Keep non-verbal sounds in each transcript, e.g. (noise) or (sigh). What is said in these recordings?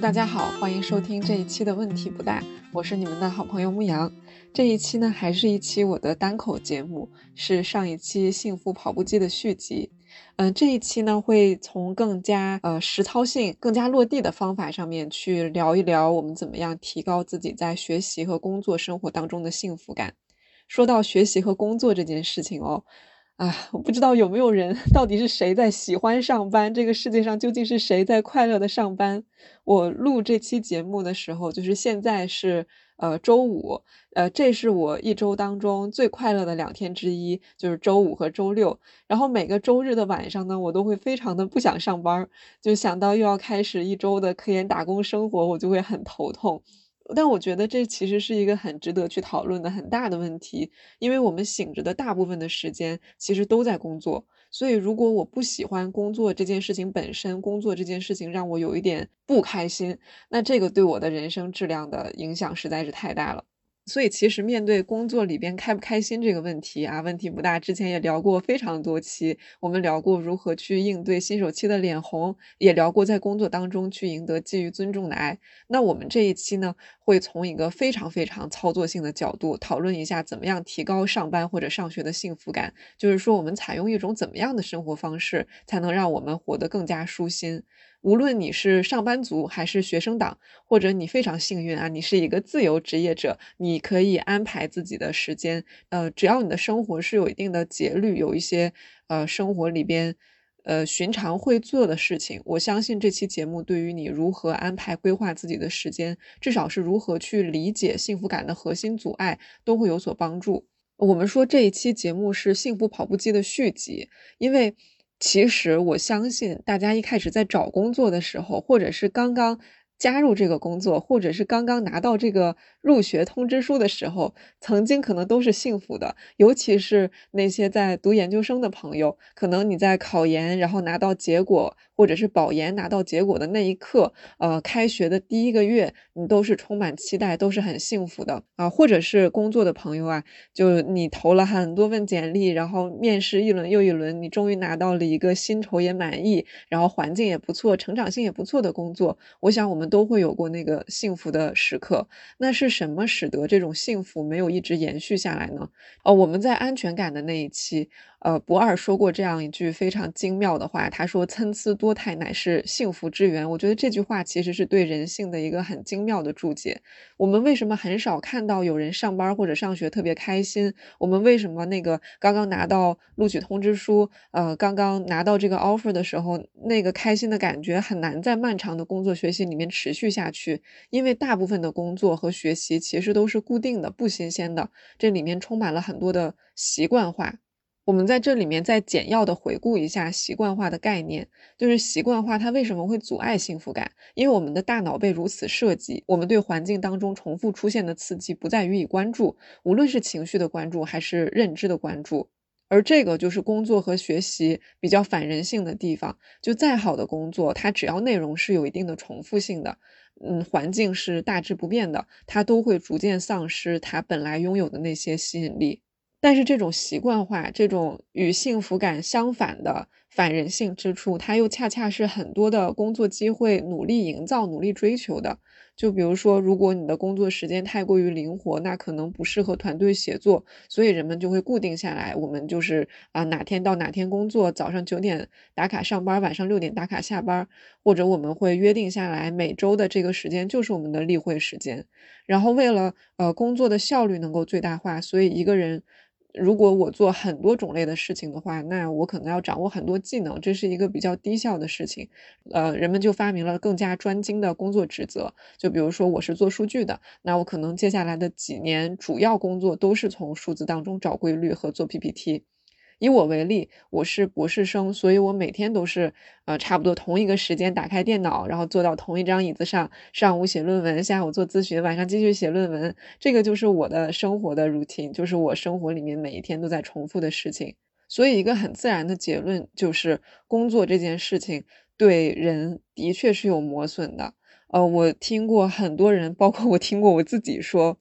大家好，欢迎收听这一期的问题不大，我是你们的好朋友牧羊。这一期呢，还是一期我的单口节目，是上一期幸福跑步机的续集。嗯，这一期呢，会从更加呃实操性、更加落地的方法上面去聊一聊，我们怎么样提高自己在学习和工作生活当中的幸福感。说到学习和工作这件事情哦。啊，我不知道有没有人，到底是谁在喜欢上班？这个世界上究竟是谁在快乐的上班？我录这期节目的时候，就是现在是呃周五，呃，这是我一周当中最快乐的两天之一，就是周五和周六。然后每个周日的晚上呢，我都会非常的不想上班，就想到又要开始一周的科研打工生活，我就会很头痛。但我觉得这其实是一个很值得去讨论的很大的问题，因为我们醒着的大部分的时间其实都在工作，所以如果我不喜欢工作这件事情本身，工作这件事情让我有一点不开心，那这个对我的人生质量的影响实在是太大了。所以其实面对工作里边开不开心这个问题啊，问题不大。之前也聊过非常多期，我们聊过如何去应对新手期的脸红，也聊过在工作当中去赢得基于尊重的爱。那我们这一期呢，会从一个非常非常操作性的角度讨论一下，怎么样提高上班或者上学的幸福感。就是说，我们采用一种怎么样的生活方式，才能让我们活得更加舒心。无论你是上班族还是学生党，或者你非常幸运啊，你是一个自由职业者，你可以安排自己的时间。呃，只要你的生活是有一定的节律，有一些呃生活里边呃寻常会做的事情，我相信这期节目对于你如何安排规划自己的时间，至少是如何去理解幸福感的核心阻碍，都会有所帮助。我们说这一期节目是幸福跑步机的续集，因为。其实我相信，大家一开始在找工作的时候，或者是刚刚加入这个工作，或者是刚刚拿到这个入学通知书的时候，曾经可能都是幸福的。尤其是那些在读研究生的朋友，可能你在考研，然后拿到结果。或者是保研拿到结果的那一刻，呃，开学的第一个月，你都是充满期待，都是很幸福的啊。或者是工作的朋友啊，就你投了很多份简历，然后面试一轮又一轮，你终于拿到了一个薪酬也满意，然后环境也不错，成长性也不错的工作。我想我们都会有过那个幸福的时刻。那是什么使得这种幸福没有一直延续下来呢？哦，我们在安全感的那一期。呃，博二说过这样一句非常精妙的话，他说：“参差多态乃是幸福之源。”我觉得这句话其实是对人性的一个很精妙的注解。我们为什么很少看到有人上班或者上学特别开心？我们为什么那个刚刚拿到录取通知书，呃，刚刚拿到这个 offer 的时候，那个开心的感觉很难在漫长的工作学习里面持续下去？因为大部分的工作和学习其实都是固定的、不新鲜的，这里面充满了很多的习惯化。我们在这里面再简要的回顾一下习惯化的概念，就是习惯化它为什么会阻碍幸福感？因为我们的大脑被如此设计，我们对环境当中重复出现的刺激不再予以关注，无论是情绪的关注还是认知的关注，而这个就是工作和学习比较反人性的地方。就再好的工作，它只要内容是有一定的重复性的，嗯，环境是大致不变的，它都会逐渐丧失它本来拥有的那些吸引力。但是这种习惯化，这种与幸福感相反的反人性之处，它又恰恰是很多的工作机会努力营造、努力追求的。就比如说，如果你的工作时间太过于灵活，那可能不适合团队协作，所以人们就会固定下来。我们就是啊，哪天到哪天工作，早上九点打卡上班，晚上六点打卡下班，或者我们会约定下来，每周的这个时间就是我们的例会时间。然后为了呃工作的效率能够最大化，所以一个人。如果我做很多种类的事情的话，那我可能要掌握很多技能，这是一个比较低效的事情。呃，人们就发明了更加专精的工作职责。就比如说，我是做数据的，那我可能接下来的几年主要工作都是从数字当中找规律和做 PPT。以我为例，我是博士生，所以我每天都是呃差不多同一个时间打开电脑，然后坐到同一张椅子上，上午写论文，下午做咨询，晚上继续写论文。这个就是我的生活的 routine，就是我生活里面每一天都在重复的事情。所以一个很自然的结论就是，工作这件事情对人的确是有磨损的。呃，我听过很多人，包括我听过我自己说。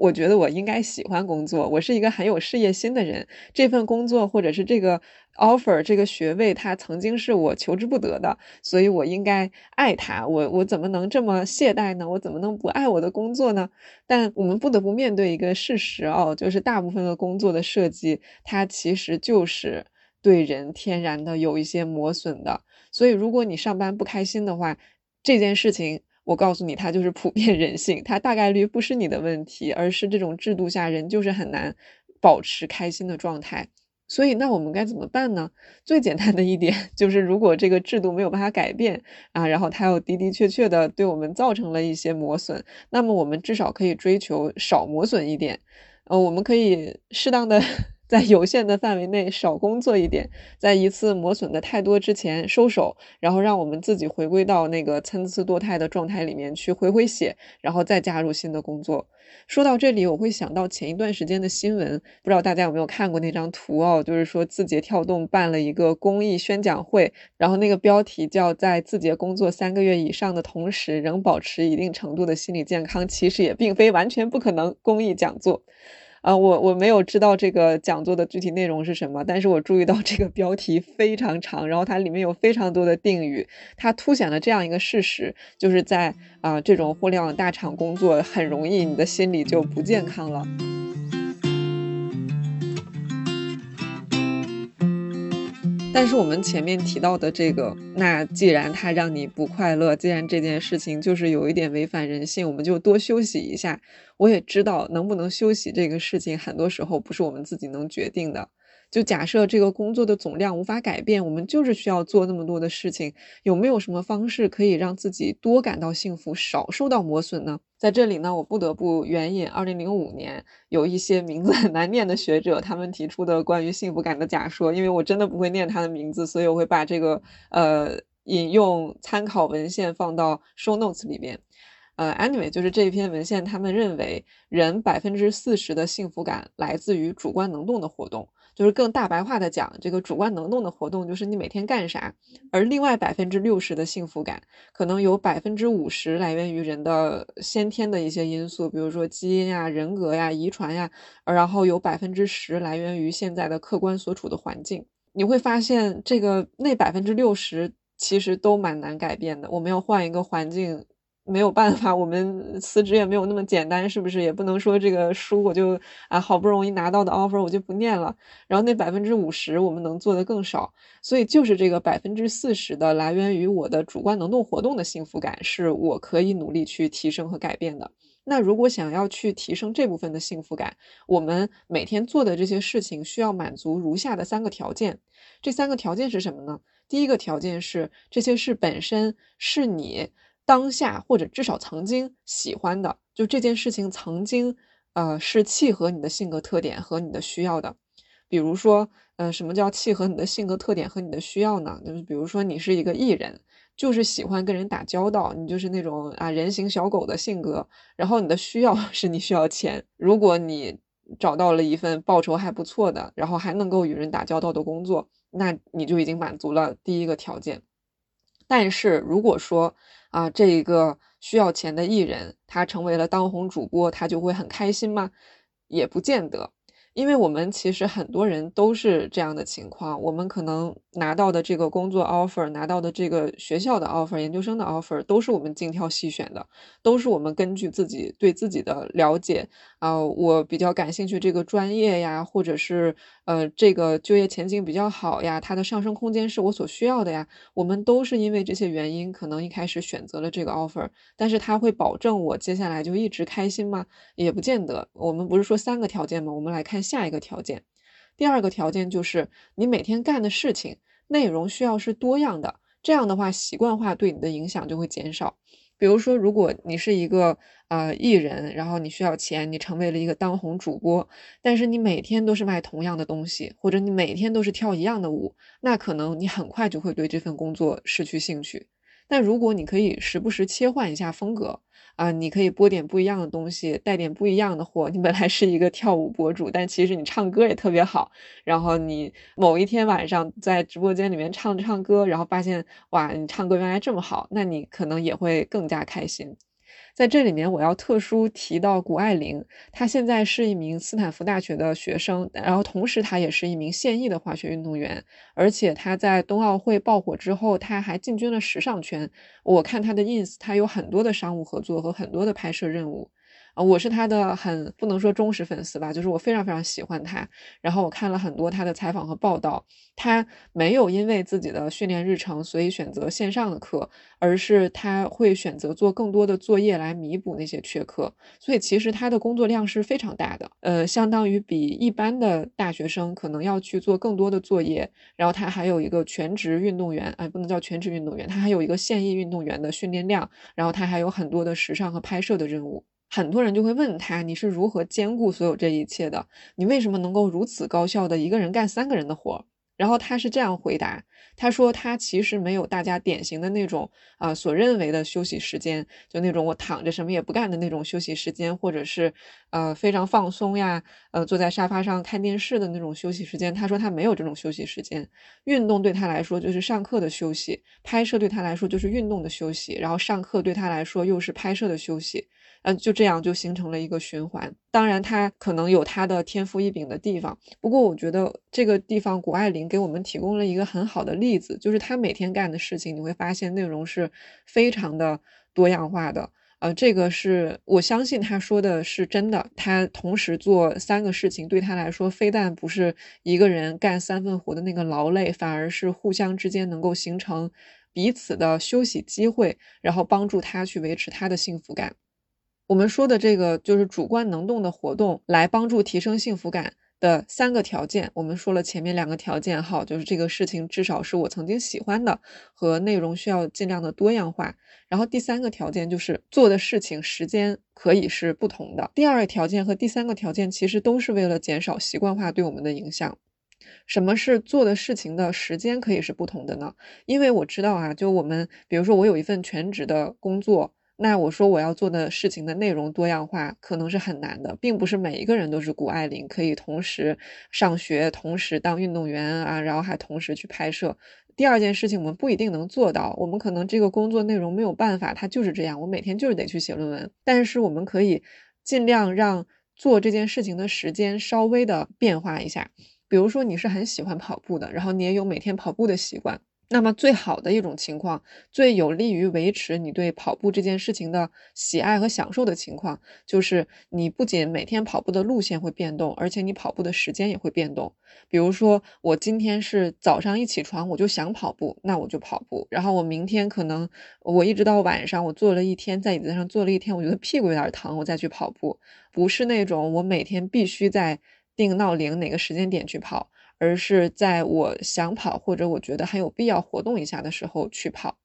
我觉得我应该喜欢工作，我是一个很有事业心的人。这份工作或者是这个 offer 这个学位，它曾经是我求之不得的，所以我应该爱它。我我怎么能这么懈怠呢？我怎么能不爱我的工作呢？但我们不得不面对一个事实哦，就是大部分的工作的设计，它其实就是对人天然的有一些磨损的。所以如果你上班不开心的话，这件事情。我告诉你，它就是普遍人性，它大概率不是你的问题，而是这种制度下人就是很难保持开心的状态。所以，那我们该怎么办呢？最简单的一点 (laughs) 就是，如果这个制度没有办法改变啊，然后它又的的确确的对我们造成了一些磨损，那么我们至少可以追求少磨损一点。呃，我们可以适当的。在有限的范围内少工作一点，在一次磨损的太多之前收手，然后让我们自己回归到那个参差多态的状态里面去回回血，然后再加入新的工作。说到这里，我会想到前一段时间的新闻，不知道大家有没有看过那张图哦？就是说字节跳动办了一个公益宣讲会，然后那个标题叫“在字节工作三个月以上的同时，仍保持一定程度的心理健康，其实也并非完全不可能”。公益讲座。啊，我我没有知道这个讲座的具体内容是什么，但是我注意到这个标题非常长，然后它里面有非常多的定语，它凸显了这样一个事实，就是在啊这种互联网大厂工作很容易，你的心理就不健康了。但是我们前面提到的这个，那既然它让你不快乐，既然这件事情就是有一点违反人性，我们就多休息一下。我也知道，能不能休息这个事情，很多时候不是我们自己能决定的。就假设这个工作的总量无法改变，我们就是需要做那么多的事情。有没有什么方式可以让自己多感到幸福，少受到磨损呢？在这里呢，我不得不援引2005年有一些名字很难念的学者他们提出的关于幸福感的假说。因为我真的不会念他的名字，所以我会把这个呃引用参考文献放到 show notes 里边。呃，anyway，就是这一篇文献，他们认为人百分之四十的幸福感来自于主观能动的活动。就是更大白话的讲，这个主观能动的活动就是你每天干啥，而另外百分之六十的幸福感，可能有百分之五十来源于人的先天的一些因素，比如说基因呀、人格呀、遗传呀，然后有百分之十来源于现在的客观所处的环境。你会发现，这个那百分之六十其实都蛮难改变的。我们要换一个环境。没有办法，我们辞职也没有那么简单，是不是？也不能说这个书我就啊好不容易拿到的 offer 我就不念了。然后那百分之五十我们能做的更少，所以就是这个百分之四十的来源于我的主观能动活动的幸福感，是我可以努力去提升和改变的。那如果想要去提升这部分的幸福感，我们每天做的这些事情需要满足如下的三个条件。这三个条件是什么呢？第一个条件是这些事本身是你。当下或者至少曾经喜欢的，就这件事情曾经，呃，是契合你的性格特点和你的需要的。比如说，呃，什么叫契合你的性格特点和你的需要呢？就是比如说，你是一个艺人，就是喜欢跟人打交道，你就是那种啊人形小狗的性格。然后你的需要 (laughs) 是你需要钱。如果你找到了一份报酬还不错的，然后还能够与人打交道的工作，那你就已经满足了第一个条件。但是如果说，啊，这一个需要钱的艺人，他成为了当红主播，他就会很开心吗？也不见得。因为我们其实很多人都是这样的情况，我们可能拿到的这个工作 offer，拿到的这个学校的 offer，研究生的 offer，都是我们精挑细选的，都是我们根据自己对自己的了解啊，我比较感兴趣这个专业呀，或者是呃这个就业前景比较好呀，它的上升空间是我所需要的呀，我们都是因为这些原因，可能一开始选择了这个 offer，但是它会保证我接下来就一直开心吗？也不见得。我们不是说三个条件吗？我们来看。下一个条件，第二个条件就是你每天干的事情内容需要是多样的，这样的话习惯化对你的影响就会减少。比如说，如果你是一个呃艺人，然后你需要钱，你成为了一个当红主播，但是你每天都是卖同样的东西，或者你每天都是跳一样的舞，那可能你很快就会对这份工作失去兴趣。但如果你可以时不时切换一下风格，啊，你可以播点不一样的东西，带点不一样的货。你本来是一个跳舞博主，但其实你唱歌也特别好。然后你某一天晚上在直播间里面唱唱歌，然后发现哇，你唱歌原来这么好，那你可能也会更加开心。在这里面，我要特殊提到谷爱凌，她现在是一名斯坦福大学的学生，然后同时她也是一名现役的滑雪运动员，而且她在冬奥会爆火之后，她还进军了时尚圈。我看她的 ins，她有很多的商务合作和很多的拍摄任务。啊，我是他的很不能说忠实粉丝吧，就是我非常非常喜欢他。然后我看了很多他的采访和报道，他没有因为自己的训练日程，所以选择线上的课，而是他会选择做更多的作业来弥补那些缺课。所以其实他的工作量是非常大的，呃，相当于比一般的大学生可能要去做更多的作业。然后他还有一个全职运动员，哎，不能叫全职运动员，他还有一个现役运动员的训练量。然后他还有很多的时尚和拍摄的任务。很多人就会问他，你是如何兼顾所有这一切的？你为什么能够如此高效的一个人干三个人的活？然后他是这样回答，他说他其实没有大家典型的那种啊所认为的休息时间，就那种我躺着什么也不干的那种休息时间，或者是呃非常放松呀，呃坐在沙发上看电视的那种休息时间。他说他没有这种休息时间，运动对他来说就是上课的休息，拍摄对他来说就是运动的休息，然后上课对他来说又是拍摄的休息。嗯，就这样就形成了一个循环。当然，他可能有他的天赋异禀的地方，不过我觉得这个地方谷爱凌给我们提供了一个很好的例子，就是他每天干的事情，你会发现内容是非常的多样化的。呃，这个是我相信他说的是真的。他同时做三个事情，对他来说，非但不是一个人干三份活的那个劳累，反而是互相之间能够形成彼此的休息机会，然后帮助他去维持他的幸福感。我们说的这个就是主观能动的活动，来帮助提升幸福感的三个条件。我们说了前面两个条件，哈，就是这个事情至少是我曾经喜欢的，和内容需要尽量的多样化。然后第三个条件就是做的事情时间可以是不同的。第二个条件和第三个条件其实都是为了减少习惯化对我们的影响。什么是做的事情的时间可以是不同的呢？因为我知道啊，就我们比如说我有一份全职的工作。那我说我要做的事情的内容多样化，可能是很难的，并不是每一个人都是谷爱凌，可以同时上学，同时当运动员啊，然后还同时去拍摄。第二件事情，我们不一定能做到，我们可能这个工作内容没有办法，它就是这样，我每天就是得去写论文。但是我们可以尽量让做这件事情的时间稍微的变化一下，比如说你是很喜欢跑步的，然后你也有每天跑步的习惯。那么最好的一种情况，最有利于维持你对跑步这件事情的喜爱和享受的情况，就是你不仅每天跑步的路线会变动，而且你跑步的时间也会变动。比如说，我今天是早上一起床我就想跑步，那我就跑步。然后我明天可能我一直到晚上，我坐了一天在椅子上坐了一天，我觉得屁股有点疼，我再去跑步。不是那种我每天必须在定闹铃哪个时间点去跑。而是在我想跑或者我觉得很有必要活动一下的时候去跑。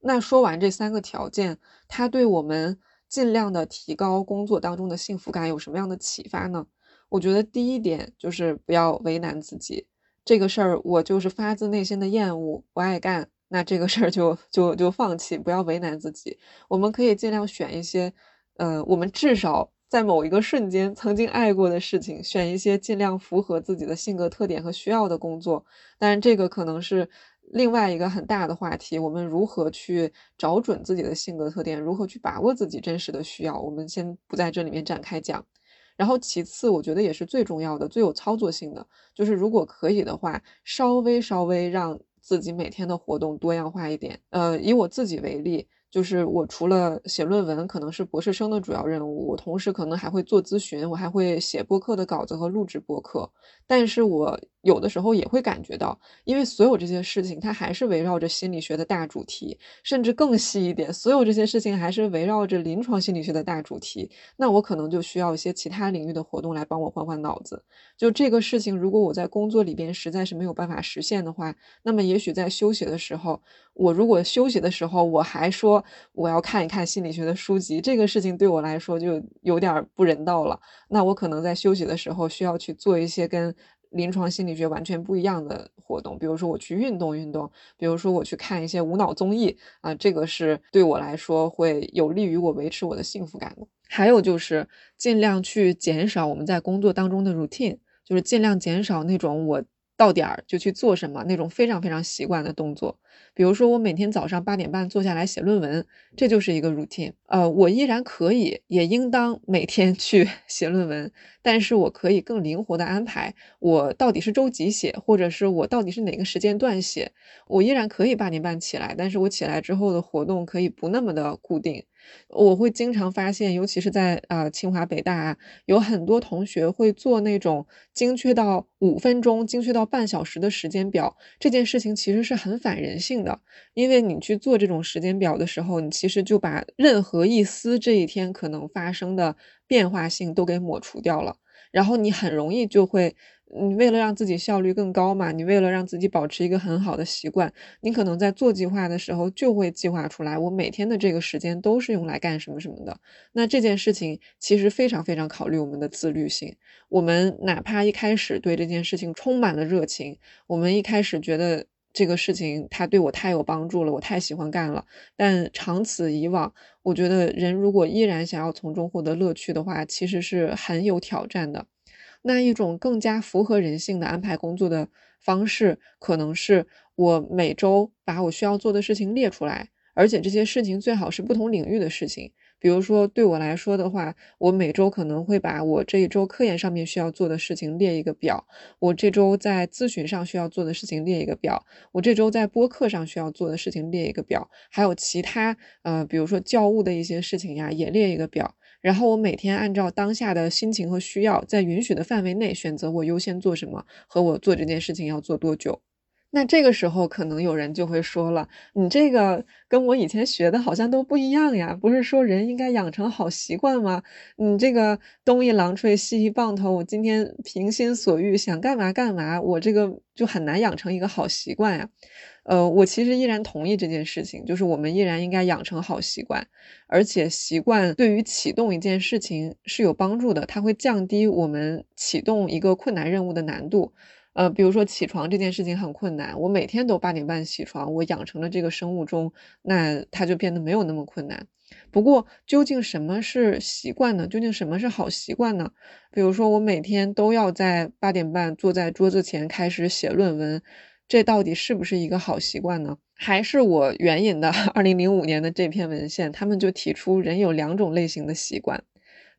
那说完这三个条件，它对我们尽量的提高工作当中的幸福感有什么样的启发呢？我觉得第一点就是不要为难自己。这个事儿我就是发自内心的厌恶，不爱干，那这个事儿就就就放弃，不要为难自己。我们可以尽量选一些，呃，我们至少。在某一个瞬间曾经爱过的事情，选一些尽量符合自己的性格特点和需要的工作。当然，这个可能是另外一个很大的话题。我们如何去找准自己的性格特点，如何去把握自己真实的需要，我们先不在这里面展开讲。然后，其次，我觉得也是最重要的、最有操作性的，就是如果可以的话，稍微稍微让自己每天的活动多样化一点。呃，以我自己为例。就是我除了写论文，可能是博士生的主要任务，我同时可能还会做咨询，我还会写播客的稿子和录制播客。但是我有的时候也会感觉到，因为所有这些事情它还是围绕着心理学的大主题，甚至更细一点，所有这些事情还是围绕着临床心理学的大主题。那我可能就需要一些其他领域的活动来帮我换换脑子。就这个事情，如果我在工作里边实在是没有办法实现的话，那么也许在休息的时候，我如果休息的时候我还说。我要看一看心理学的书籍，这个事情对我来说就有点不人道了。那我可能在休息的时候需要去做一些跟临床心理学完全不一样的活动，比如说我去运动运动，比如说我去看一些无脑综艺啊，这个是对我来说会有利于我维持我的幸福感的。还有就是尽量去减少我们在工作当中的 routine，就是尽量减少那种我到点儿就去做什么那种非常非常习惯的动作。比如说，我每天早上八点半坐下来写论文，这就是一个 routine。呃，我依然可以，也应当每天去 (laughs) 写论文，但是我可以更灵活的安排，我到底是周几写，或者是我到底是哪个时间段写。我依然可以八点半起来，但是我起来之后的活动可以不那么的固定。我会经常发现，尤其是在啊清华北大啊，有很多同学会做那种精确到五分钟、精确到半小时的时间表。这件事情其实是很反人性的，因为你去做这种时间表的时候，你其实就把任何一丝这一天可能发生的变化性都给抹除掉了，然后你很容易就会。你为了让自己效率更高嘛，你为了让自己保持一个很好的习惯，你可能在做计划的时候就会计划出来，我每天的这个时间都是用来干什么什么的。那这件事情其实非常非常考虑我们的自律性。我们哪怕一开始对这件事情充满了热情，我们一开始觉得这个事情它对我太有帮助了，我太喜欢干了。但长此以往，我觉得人如果依然想要从中获得乐趣的话，其实是很有挑战的。那一种更加符合人性的安排工作的方式，可能是我每周把我需要做的事情列出来，而且这些事情最好是不同领域的事情。比如说，对我来说的话，我每周可能会把我这一周科研上面需要做的事情列一个表，我这周在咨询上需要做的事情列一个表，我这周在播客上需要做的事情列一个表，还有其他呃，比如说教务的一些事情呀，也列一个表。然后我每天按照当下的心情和需要，在允许的范围内选择我优先做什么和我做这件事情要做多久。那这个时候可能有人就会说了：“你这个跟我以前学的好像都不一样呀，不是说人应该养成好习惯吗？你这个东一榔锤西一棒头，我今天平心所欲想干嘛干嘛，我这个就很难养成一个好习惯呀。”呃，我其实依然同意这件事情，就是我们依然应该养成好习惯，而且习惯对于启动一件事情是有帮助的，它会降低我们启动一个困难任务的难度。呃，比如说起床这件事情很困难，我每天都八点半起床，我养成了这个生物钟，那它就变得没有那么困难。不过，究竟什么是习惯呢？究竟什么是好习惯呢？比如说，我每天都要在八点半坐在桌子前开始写论文。这到底是不是一个好习惯呢？还是我援引的二零零五年的这篇文献，他们就提出人有两种类型的习惯。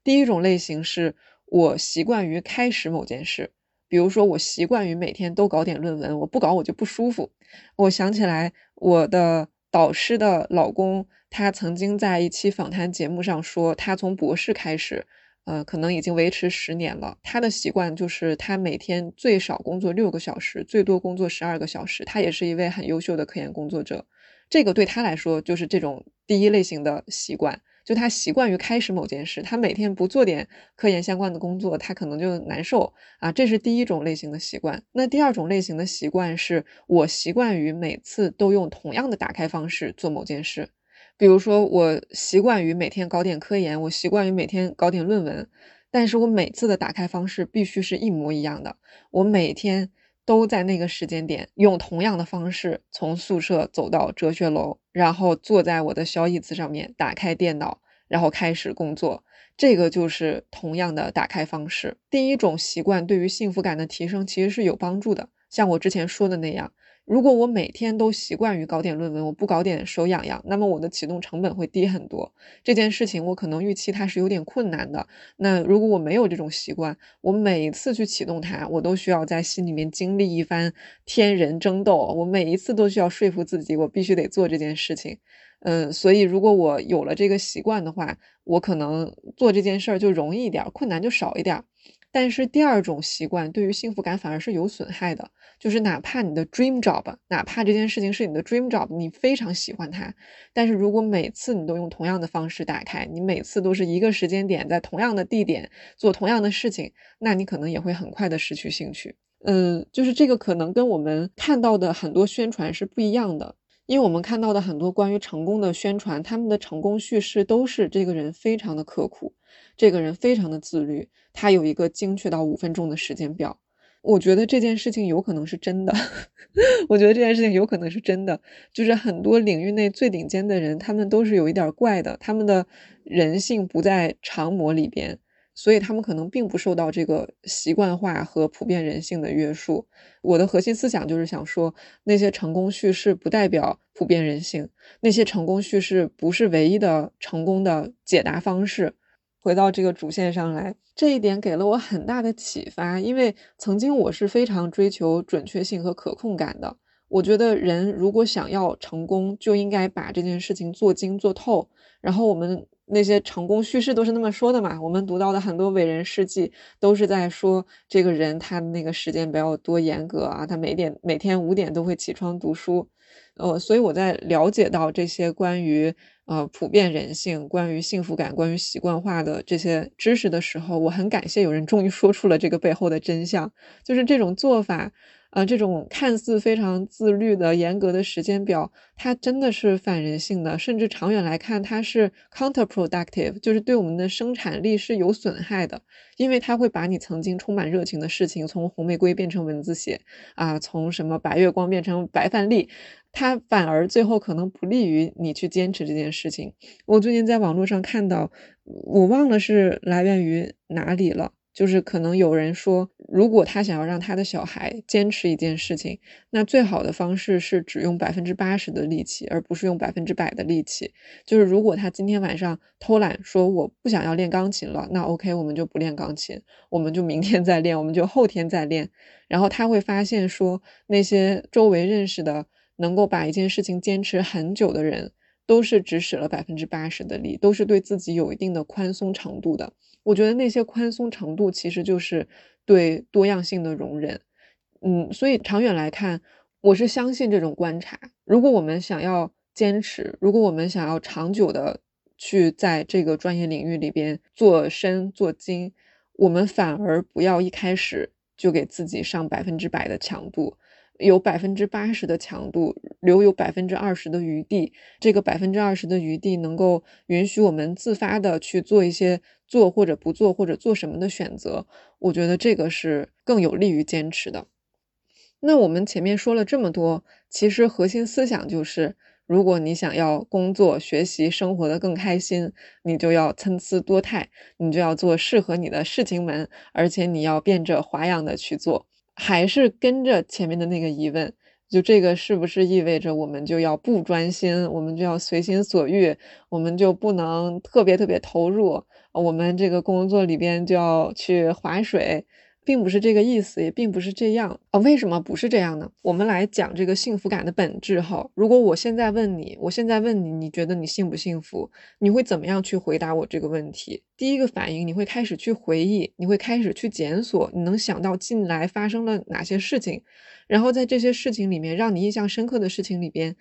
第一种类型是我习惯于开始某件事，比如说我习惯于每天都搞点论文，我不搞我就不舒服。我想起来我的导师的老公，他曾经在一期访谈节目上说，他从博士开始。呃，可能已经维持十年了。他的习惯就是他每天最少工作六个小时，最多工作十二个小时。他也是一位很优秀的科研工作者。这个对他来说就是这种第一类型的习惯，就他习惯于开始某件事。他每天不做点科研相关的工作，他可能就难受啊。这是第一种类型的习惯。那第二种类型的习惯是我习惯于每次都用同样的打开方式做某件事。比如说，我习惯于每天搞点科研，我习惯于每天搞点论文，但是我每次的打开方式必须是一模一样的。我每天都在那个时间点用同样的方式从宿舍走到哲学楼，然后坐在我的小椅子上面，打开电脑，然后开始工作。这个就是同样的打开方式。第一种习惯对于幸福感的提升其实是有帮助的，像我之前说的那样。如果我每天都习惯于搞点论文，我不搞点手痒痒，那么我的启动成本会低很多。这件事情我可能预期它是有点困难的。那如果我没有这种习惯，我每一次去启动它，我都需要在心里面经历一番天人争斗。我每一次都需要说服自己，我必须得做这件事情。嗯，所以如果我有了这个习惯的话，我可能做这件事儿就容易一点，困难就少一点。但是第二种习惯对于幸福感反而是有损害的，就是哪怕你的 dream job，哪怕这件事情是你的 dream job，你非常喜欢它，但是如果每次你都用同样的方式打开，你每次都是一个时间点在同样的地点做同样的事情，那你可能也会很快的失去兴趣。嗯，就是这个可能跟我们看到的很多宣传是不一样的。因为我们看到的很多关于成功的宣传，他们的成功叙事都是这个人非常的刻苦，这个人非常的自律，他有一个精确到五分钟的时间表。我觉得这件事情有可能是真的，(laughs) 我觉得这件事情有可能是真的，就是很多领域内最顶尖的人，他们都是有一点怪的，他们的人性不在常模里边。所以他们可能并不受到这个习惯化和普遍人性的约束。我的核心思想就是想说，那些成功叙事不代表普遍人性，那些成功叙事不是唯一的成功的解答方式。回到这个主线上来，这一点给了我很大的启发，因为曾经我是非常追求准确性和可控感的。我觉得人如果想要成功，就应该把这件事情做精做透。然后我们那些成功叙事都是那么说的嘛。我们读到的很多伟人事迹都是在说这个人他的那个时间表有多严格啊，他每点每天五点都会起床读书。呃，所以我在了解到这些关于呃普遍人性、关于幸福感、关于习惯化的这些知识的时候，我很感谢有人终于说出了这个背后的真相，就是这种做法。呃，这种看似非常自律的、严格的时间表，它真的是反人性的，甚至长远来看，它是 counterproductive，就是对我们的生产力是有损害的，因为它会把你曾经充满热情的事情，从红玫瑰变成蚊子血啊，从什么白月光变成白饭粒，它反而最后可能不利于你去坚持这件事情。我最近在网络上看到，我忘了是来源于哪里了。就是可能有人说，如果他想要让他的小孩坚持一件事情，那最好的方式是只用百分之八十的力气，而不是用百分之百的力气。就是如果他今天晚上偷懒说我不想要练钢琴了，那 OK，我们就不练钢琴，我们就明天再练，我们就后天再练。然后他会发现说，那些周围认识的能够把一件事情坚持很久的人，都是只使了百分之八十的力，都是对自己有一定的宽松程度的。我觉得那些宽松程度其实就是对多样性的容忍，嗯，所以长远来看，我是相信这种观察。如果我们想要坚持，如果我们想要长久的去在这个专业领域里边做深做精，我们反而不要一开始就给自己上百分之百的强度。有百分之八十的强度，留有百分之二十的余地。这个百分之二十的余地能够允许我们自发的去做一些做或者不做或者做什么的选择。我觉得这个是更有利于坚持的。那我们前面说了这么多，其实核心思想就是：如果你想要工作、学习、生活的更开心，你就要参差多态，你就要做适合你的事情们，而且你要变着花样的去做。还是跟着前面的那个疑问，就这个是不是意味着我们就要不专心，我们就要随心所欲，我们就不能特别特别投入，我们这个工作里边就要去划水？并不是这个意思，也并不是这样啊。为什么不是这样呢？我们来讲这个幸福感的本质哈。如果我现在问你，我现在问你，你觉得你幸不幸福？你会怎么样去回答我这个问题？第一个反应，你会开始去回忆，你会开始去检索，你能想到近来发生了哪些事情，然后在这些事情里面，让你印象深刻的事情里边，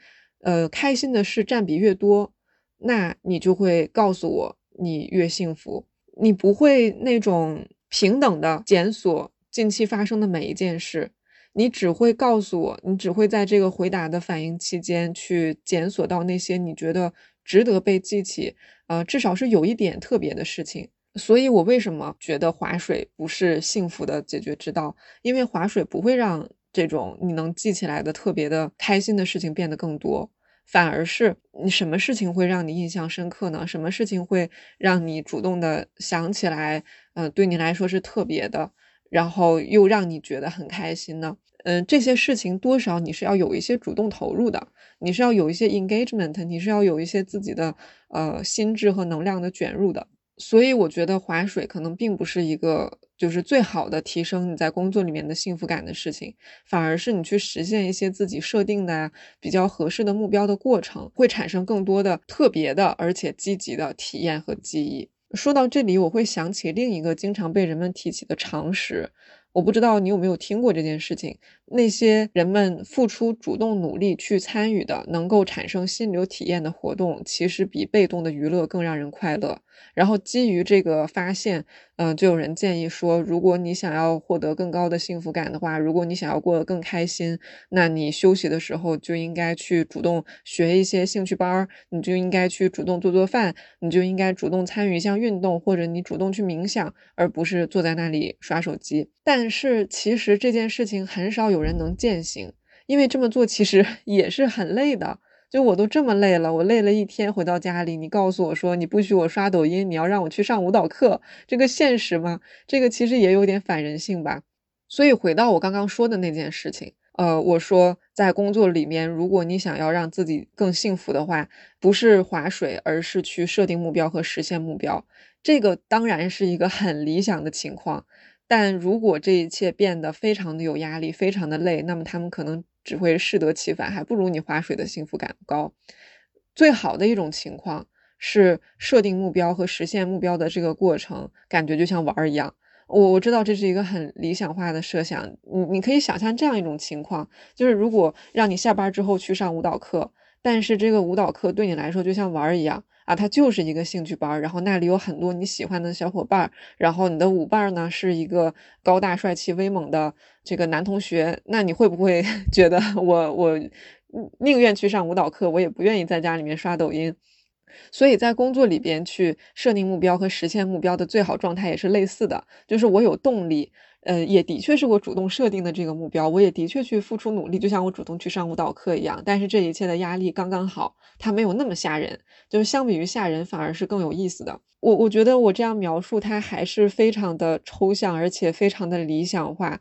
呃，开心的事占比越多，那你就会告诉我你越幸福。你不会那种。平等的检索近期发生的每一件事，你只会告诉我，你只会在这个回答的反应期间去检索到那些你觉得值得被记起，呃，至少是有一点特别的事情。所以我为什么觉得划水不是幸福的解决之道？因为划水不会让这种你能记起来的特别的开心的事情变得更多。反而是你什么事情会让你印象深刻呢？什么事情会让你主动的想起来？嗯，对你来说是特别的，然后又让你觉得很开心呢？嗯，这些事情多少你是要有一些主动投入的，你是要有一些 engagement，你是要有一些自己的呃心智和能量的卷入的。所以我觉得划水可能并不是一个。就是最好的提升你在工作里面的幸福感的事情，反而是你去实现一些自己设定的比较合适的目标的过程，会产生更多的特别的而且积极的体验和记忆。说到这里，我会想起另一个经常被人们提起的常识。我不知道你有没有听过这件事情。那些人们付出主动努力去参与的，能够产生心流体验的活动，其实比被动的娱乐更让人快乐。然后基于这个发现，嗯，就有人建议说，如果你想要获得更高的幸福感的话，如果你想要过得更开心，那你休息的时候就应该去主动学一些兴趣班儿，你就应该去主动做做饭，你就应该主动参与一项运动，或者你主动去冥想，而不是坐在那里刷手机。但是其实这件事情很少有人能践行，因为这么做其实 (laughs) 也是很累的。就我都这么累了，我累了一天回到家里，你告诉我说你不许我刷抖音，你要让我去上舞蹈课，这个现实吗？这个其实也有点反人性吧。所以回到我刚刚说的那件事情。呃，我说在工作里面，如果你想要让自己更幸福的话，不是划水，而是去设定目标和实现目标。这个当然是一个很理想的情况，但如果这一切变得非常的有压力，非常的累，那么他们可能只会适得其反，还不如你划水的幸福感高。最好的一种情况是设定目标和实现目标的这个过程，感觉就像玩儿一样。我我知道这是一个很理想化的设想，你你可以想象这样一种情况，就是如果让你下班之后去上舞蹈课，但是这个舞蹈课对你来说就像玩儿一样啊，它就是一个兴趣班，然后那里有很多你喜欢的小伙伴，然后你的舞伴呢是一个高大帅气威猛的这个男同学，那你会不会 (laughs) 觉得我我宁愿去上舞蹈课，我也不愿意在家里面刷抖音？所以在工作里边去设定目标和实现目标的最好状态也是类似的，就是我有动力，呃，也的确是我主动设定的这个目标，我也的确去付出努力，就像我主动去上舞蹈课一样。但是这一切的压力刚刚好，它没有那么吓人，就是相比于吓人，反而是更有意思的。我我觉得我这样描述它还是非常的抽象，而且非常的理想化。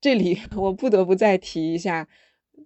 这里 (laughs) 我不得不再提一下。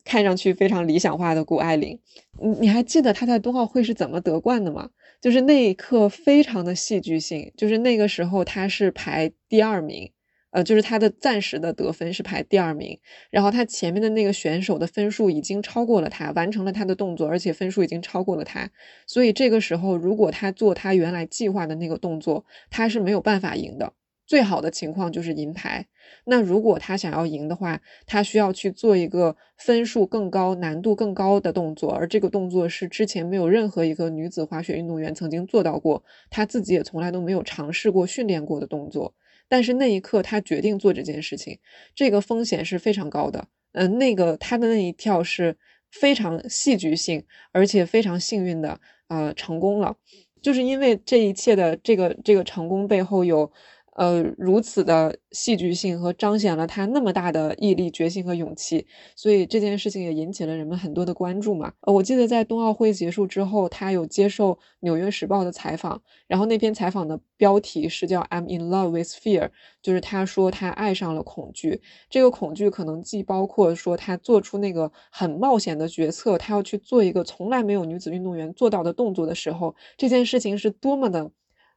看上去非常理想化的谷爱凌，你你还记得她在冬奥会是怎么得冠的吗？就是那一刻非常的戏剧性，就是那个时候她是排第二名，呃，就是他的暂时的得分是排第二名，然后他前面的那个选手的分数已经超过了他，完成了他的动作，而且分数已经超过了他，所以这个时候如果他做他原来计划的那个动作，他是没有办法赢的。最好的情况就是银牌。那如果他想要赢的话，他需要去做一个分数更高、难度更高的动作，而这个动作是之前没有任何一个女子滑雪运动员曾经做到过，他自己也从来都没有尝试过、训练过的动作。但是那一刻，他决定做这件事情，这个风险是非常高的。嗯，那个他的那一跳是非常戏剧性，而且非常幸运的，呃，成功了。就是因为这一切的这个这个成功背后有。呃，如此的戏剧性和彰显了他那么大的毅力、决心和勇气，所以这件事情也引起了人们很多的关注嘛。呃，我记得在冬奥会结束之后，他有接受《纽约时报》的采访，然后那篇采访的标题是叫 "I'm in love with fear"，就是他说他爱上了恐惧。这个恐惧可能既包括说他做出那个很冒险的决策，他要去做一个从来没有女子运动员做到的动作的时候，这件事情是多么的。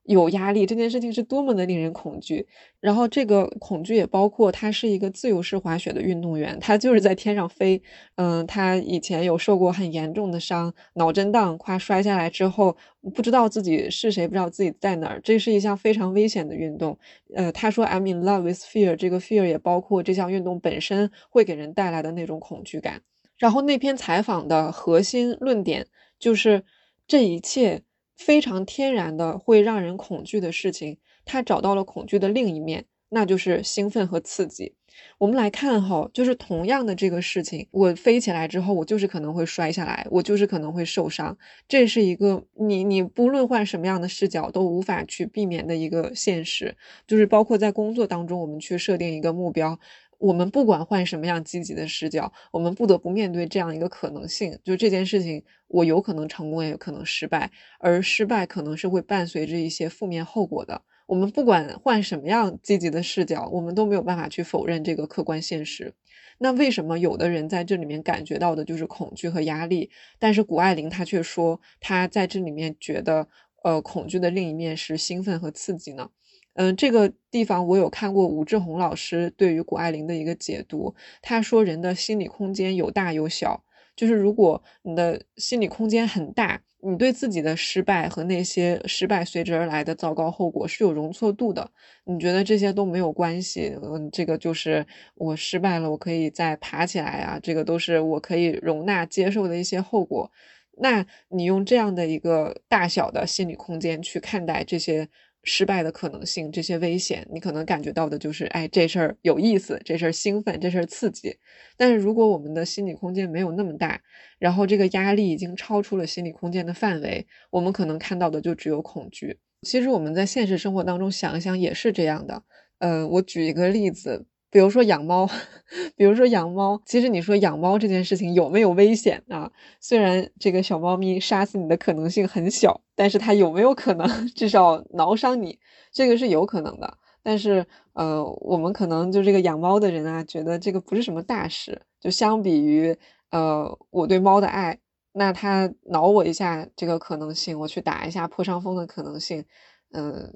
有压力这件事情是多么的令人恐惧，然后这个恐惧也包括他是一个自由式滑雪的运动员，他就是在天上飞，嗯，他以前有受过很严重的伤，脑震荡，夸摔下来之后不知道自己是谁，不知道自己在哪儿，这是一项非常危险的运动。呃，他说 I'm in love with fear，这个 fear 也包括这项运动本身会给人带来的那种恐惧感。然后那篇采访的核心论点就是这一切。非常天然的会让人恐惧的事情，他找到了恐惧的另一面，那就是兴奋和刺激。我们来看哈，就是同样的这个事情，我飞起来之后，我就是可能会摔下来，我就是可能会受伤，这是一个你你不论换什么样的视角都无法去避免的一个现实。就是包括在工作当中，我们去设定一个目标。我们不管换什么样积极的视角，我们不得不面对这样一个可能性，就这件事情，我有可能成功，也有可能失败，而失败可能是会伴随着一些负面后果的。我们不管换什么样积极的视角，我们都没有办法去否认这个客观现实。那为什么有的人在这里面感觉到的就是恐惧和压力，但是谷爱凌她却说她在这里面觉得，呃，恐惧的另一面是兴奋和刺激呢？嗯，这个地方我有看过武志红老师对于谷爱凌的一个解读。他说，人的心理空间有大有小，就是如果你的心理空间很大，你对自己的失败和那些失败随之而来的糟糕后果是有容错度的。你觉得这些都没有关系，嗯，这个就是我失败了，我可以再爬起来啊，这个都是我可以容纳接受的一些后果。那你用这样的一个大小的心理空间去看待这些。失败的可能性，这些危险，你可能感觉到的就是，哎，这事儿有意思，这事儿兴奋，这事儿刺激。但是如果我们的心理空间没有那么大，然后这个压力已经超出了心理空间的范围，我们可能看到的就只有恐惧。其实我们在现实生活当中想一想也是这样的。呃，我举一个例子，比如说养猫，(laughs) 比如说养猫，其实你说养猫这件事情有没有危险啊？虽然这个小猫咪杀死你的可能性很小，但是它有没有可能 (laughs) 至少挠伤你？这个是有可能的。但是呃，我们可能就这个养猫的人啊，觉得这个不是什么大事。就相比于呃我对猫的爱，那它挠我一下这个可能性，我去打一下破伤风的可能性，嗯。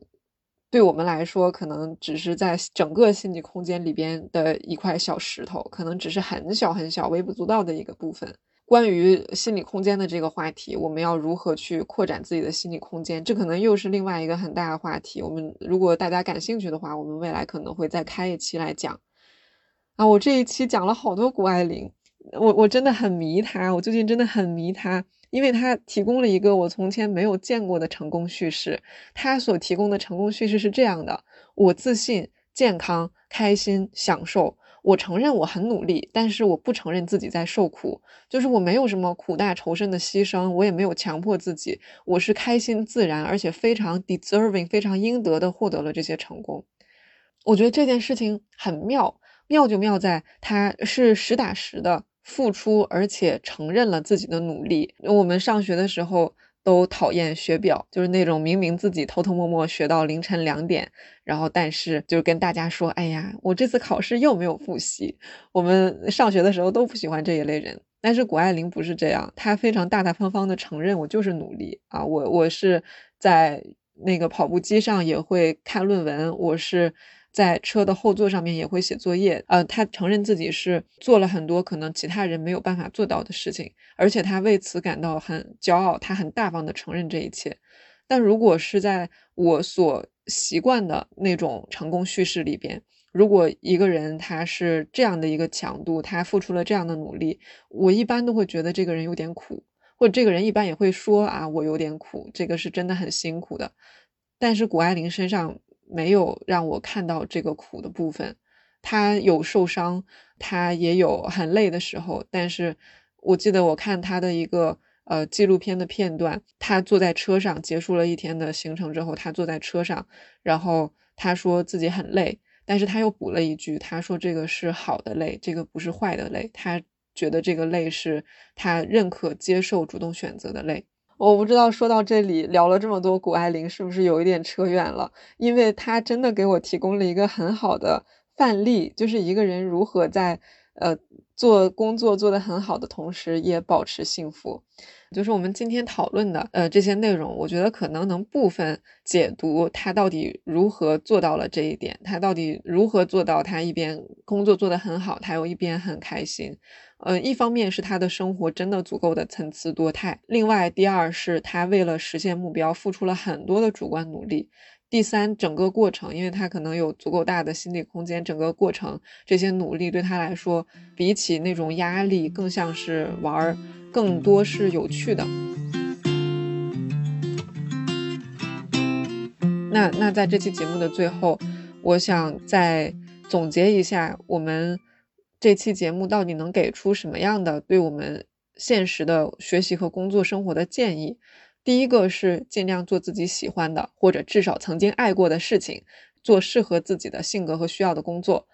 对我们来说，可能只是在整个心理空间里边的一块小石头，可能只是很小很小、微不足道的一个部分。关于心理空间的这个话题，我们要如何去扩展自己的心理空间？这可能又是另外一个很大的话题。我们如果大家感兴趣的话，我们未来可能会再开一期来讲。啊，我这一期讲了好多谷爱凌，我我真的很迷她，我最近真的很迷她。因为他提供了一个我从前没有见过的成功叙事。他所提供的成功叙事是这样的：我自信、健康、开心、享受。我承认我很努力，但是我不承认自己在受苦。就是我没有什么苦大仇深的牺牲，我也没有强迫自己。我是开心、自然，而且非常 deserving、非常应得的获得了这些成功。我觉得这件事情很妙，妙就妙在它是实打实的。付出，而且承认了自己的努力。我们上学的时候都讨厌学表，就是那种明明自己偷偷摸摸学到凌晨两点，然后但是就跟大家说：“哎呀，我这次考试又没有复习。”我们上学的时候都不喜欢这一类人。但是谷爱凌不是这样，她非常大大方方的承认：“我就是努力啊，我我是在那个跑步机上也会看论文，我是。”在车的后座上面也会写作业，呃，他承认自己是做了很多可能其他人没有办法做到的事情，而且他为此感到很骄傲，他很大方的承认这一切。但如果是在我所习惯的那种成功叙事里边，如果一个人他是这样的一个强度，他付出了这样的努力，我一般都会觉得这个人有点苦，或者这个人一般也会说啊，我有点苦，这个是真的很辛苦的。但是谷爱凌身上。没有让我看到这个苦的部分，他有受伤，他也有很累的时候。但是我记得我看他的一个呃纪录片的片段，他坐在车上结束了一天的行程之后，他坐在车上，然后他说自己很累，但是他又补了一句，他说这个是好的累，这个不是坏的累，他觉得这个累是他认可、接受、主动选择的累。我不知道说到这里聊了这么多谷爱凌是不是有一点扯远了？因为她真的给我提供了一个很好的范例，就是一个人如何在呃做工作做得很好的同时也保持幸福。就是我们今天讨论的呃这些内容，我觉得可能能部分解读他到底如何做到了这一点，他到底如何做到他一边工作做得很好，他又一边很开心。呃，一方面是他的生活真的足够的参差多态，另外，第二是他为了实现目标付出了很多的主观努力，第三，整个过程，因为他可能有足够大的心理空间，整个过程这些努力对他来说，比起那种压力，更像是玩儿，更多是有趣的。那那在这期节目的最后，我想再总结一下我们。这期节目到底能给出什么样的对我们现实的学习和工作生活的建议？第一个是尽量做自己喜欢的，或者至少曾经爱过的事情，做适合自己的性格和需要的工作。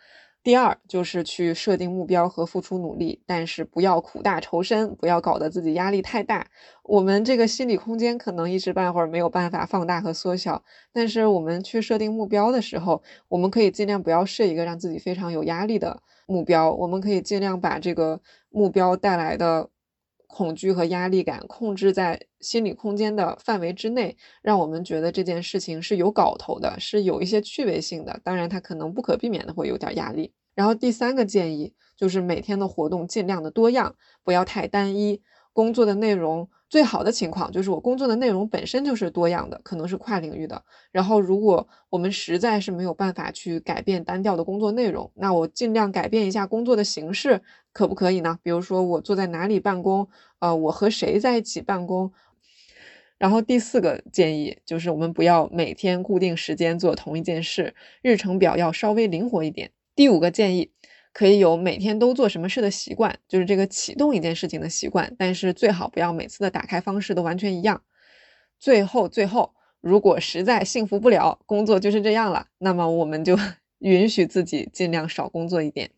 第二就是去设定目标和付出努力，但是不要苦大仇深，不要搞得自己压力太大。我们这个心理空间可能一时半会儿没有办法放大和缩小，但是我们去设定目标的时候，我们可以尽量不要设一个让自己非常有压力的。目标，我们可以尽量把这个目标带来的恐惧和压力感控制在心理空间的范围之内，让我们觉得这件事情是有搞头的，是有一些趣味性的。当然，它可能不可避免的会有点压力。然后第三个建议就是每天的活动尽量的多样，不要太单一。工作的内容最好的情况就是我工作的内容本身就是多样的，可能是跨领域的。然后，如果我们实在是没有办法去改变单调的工作内容，那我尽量改变一下工作的形式，可不可以呢？比如说我坐在哪里办公，呃，我和谁在一起办公。然后第四个建议就是我们不要每天固定时间做同一件事，日程表要稍微灵活一点。第五个建议。可以有每天都做什么事的习惯，就是这个启动一件事情的习惯，但是最好不要每次的打开方式都完全一样。最后，最后，如果实在幸福不了，工作就是这样了，那么我们就 (laughs) 允许自己尽量少工作一点。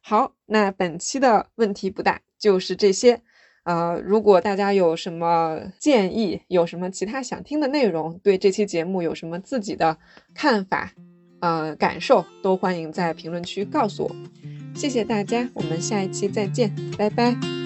好，那本期的问题不大，就是这些。呃，如果大家有什么建议，有什么其他想听的内容，对这期节目有什么自己的看法，呃，感受，都欢迎在评论区告诉我。谢谢大家，我们下一期再见，拜拜。